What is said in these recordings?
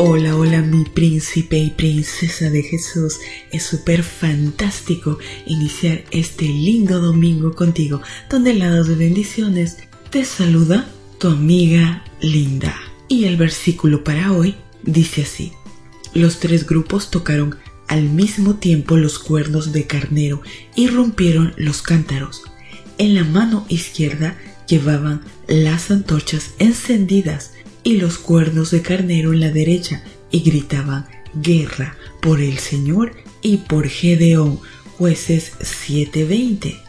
Hola, hola mi príncipe y princesa de Jesús. Es súper fantástico iniciar este lindo domingo contigo, donde al lado de bendiciones te saluda tu amiga Linda. Y el versículo para hoy dice así. Los tres grupos tocaron al mismo tiempo los cuernos de carnero y rompieron los cántaros. En la mano izquierda llevaban las antorchas encendidas y los cuernos de carnero en la derecha y gritaban guerra por el Señor y por Gedeón, jueces 7:20.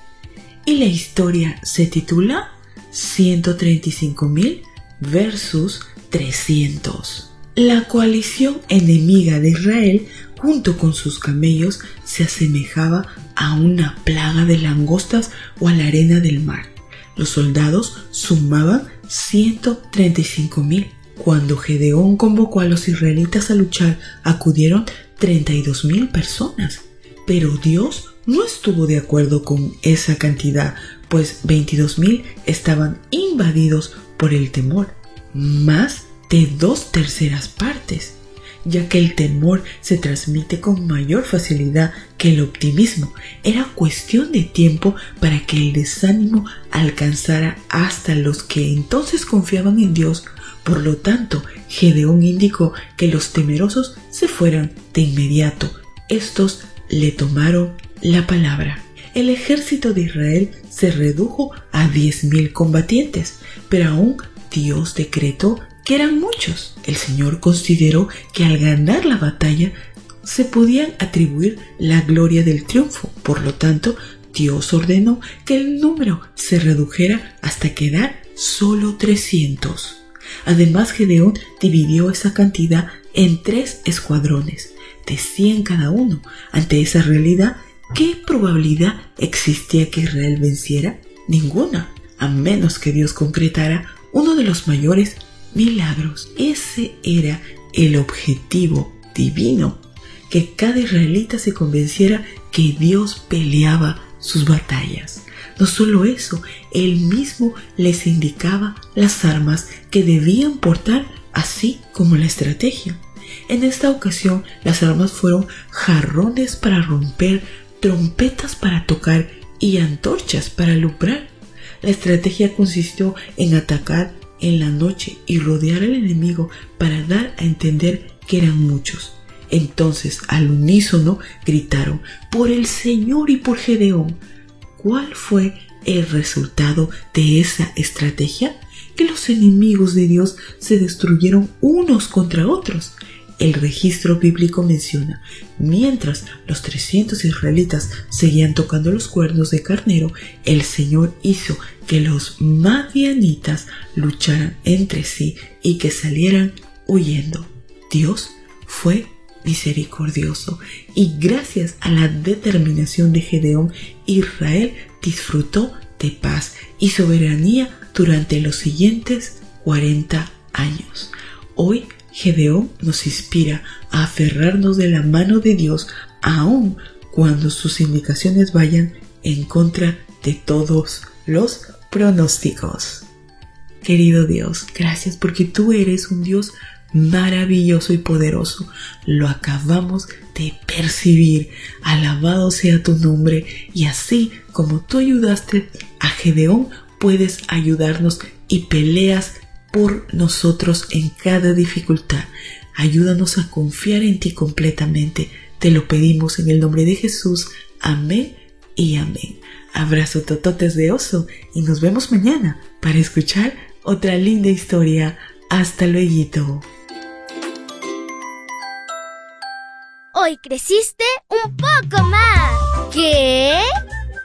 Y la historia se titula 135.000 versus 300. La coalición enemiga de Israel junto con sus camellos se asemejaba a una plaga de langostas o a la arena del mar. Los soldados sumaban 135 mil. Cuando Gedeón convocó a los israelitas a luchar, acudieron 32 mil personas. Pero Dios no estuvo de acuerdo con esa cantidad, pues 22 mil estaban invadidos por el temor, más de dos terceras partes ya que el temor se transmite con mayor facilidad que el optimismo. Era cuestión de tiempo para que el desánimo alcanzara hasta los que entonces confiaban en Dios. Por lo tanto, Gedeón indicó que los temerosos se fueran de inmediato. Estos le tomaron la palabra. El ejército de Israel se redujo a diez mil combatientes, pero aún Dios decretó que eran muchos. El Señor consideró que al ganar la batalla se podían atribuir la gloria del triunfo. Por lo tanto, Dios ordenó que el número se redujera hasta quedar solo 300. Además, Gedeón dividió esa cantidad en tres escuadrones, de 100 cada uno. Ante esa realidad, ¿qué probabilidad existía que Israel venciera? Ninguna, a menos que Dios concretara uno de los mayores milagros. Ese era el objetivo divino, que cada israelita se convenciera que Dios peleaba sus batallas. No solo eso, él mismo les indicaba las armas que debían portar, así como la estrategia. En esta ocasión, las armas fueron jarrones para romper, trompetas para tocar y antorchas para alumbrar. La estrategia consistió en atacar en la noche y rodear al enemigo para dar a entender que eran muchos. Entonces al unísono gritaron, por el Señor y por Gedeón. ¿Cuál fue el resultado de esa estrategia? Que los enemigos de Dios se destruyeron unos contra otros el registro bíblico menciona, mientras los 300 israelitas seguían tocando los cuernos de carnero, el Señor hizo que los madianitas lucharan entre sí y que salieran huyendo. Dios fue misericordioso y gracias a la determinación de Gedeón, Israel disfrutó de paz y soberanía durante los siguientes 40 años. Hoy Gedeón nos inspira a aferrarnos de la mano de Dios aun cuando sus indicaciones vayan en contra de todos los pronósticos. Querido Dios, gracias porque tú eres un Dios maravilloso y poderoso. Lo acabamos de percibir. Alabado sea tu nombre y así como tú ayudaste a Gedeón, puedes ayudarnos y peleas por nosotros en cada dificultad. Ayúdanos a confiar en ti completamente. Te lo pedimos en el nombre de Jesús. Amén y amén. Abrazo tototes de oso y nos vemos mañana para escuchar otra linda historia. Hasta luego. Hoy creciste un poco más. ¿Qué?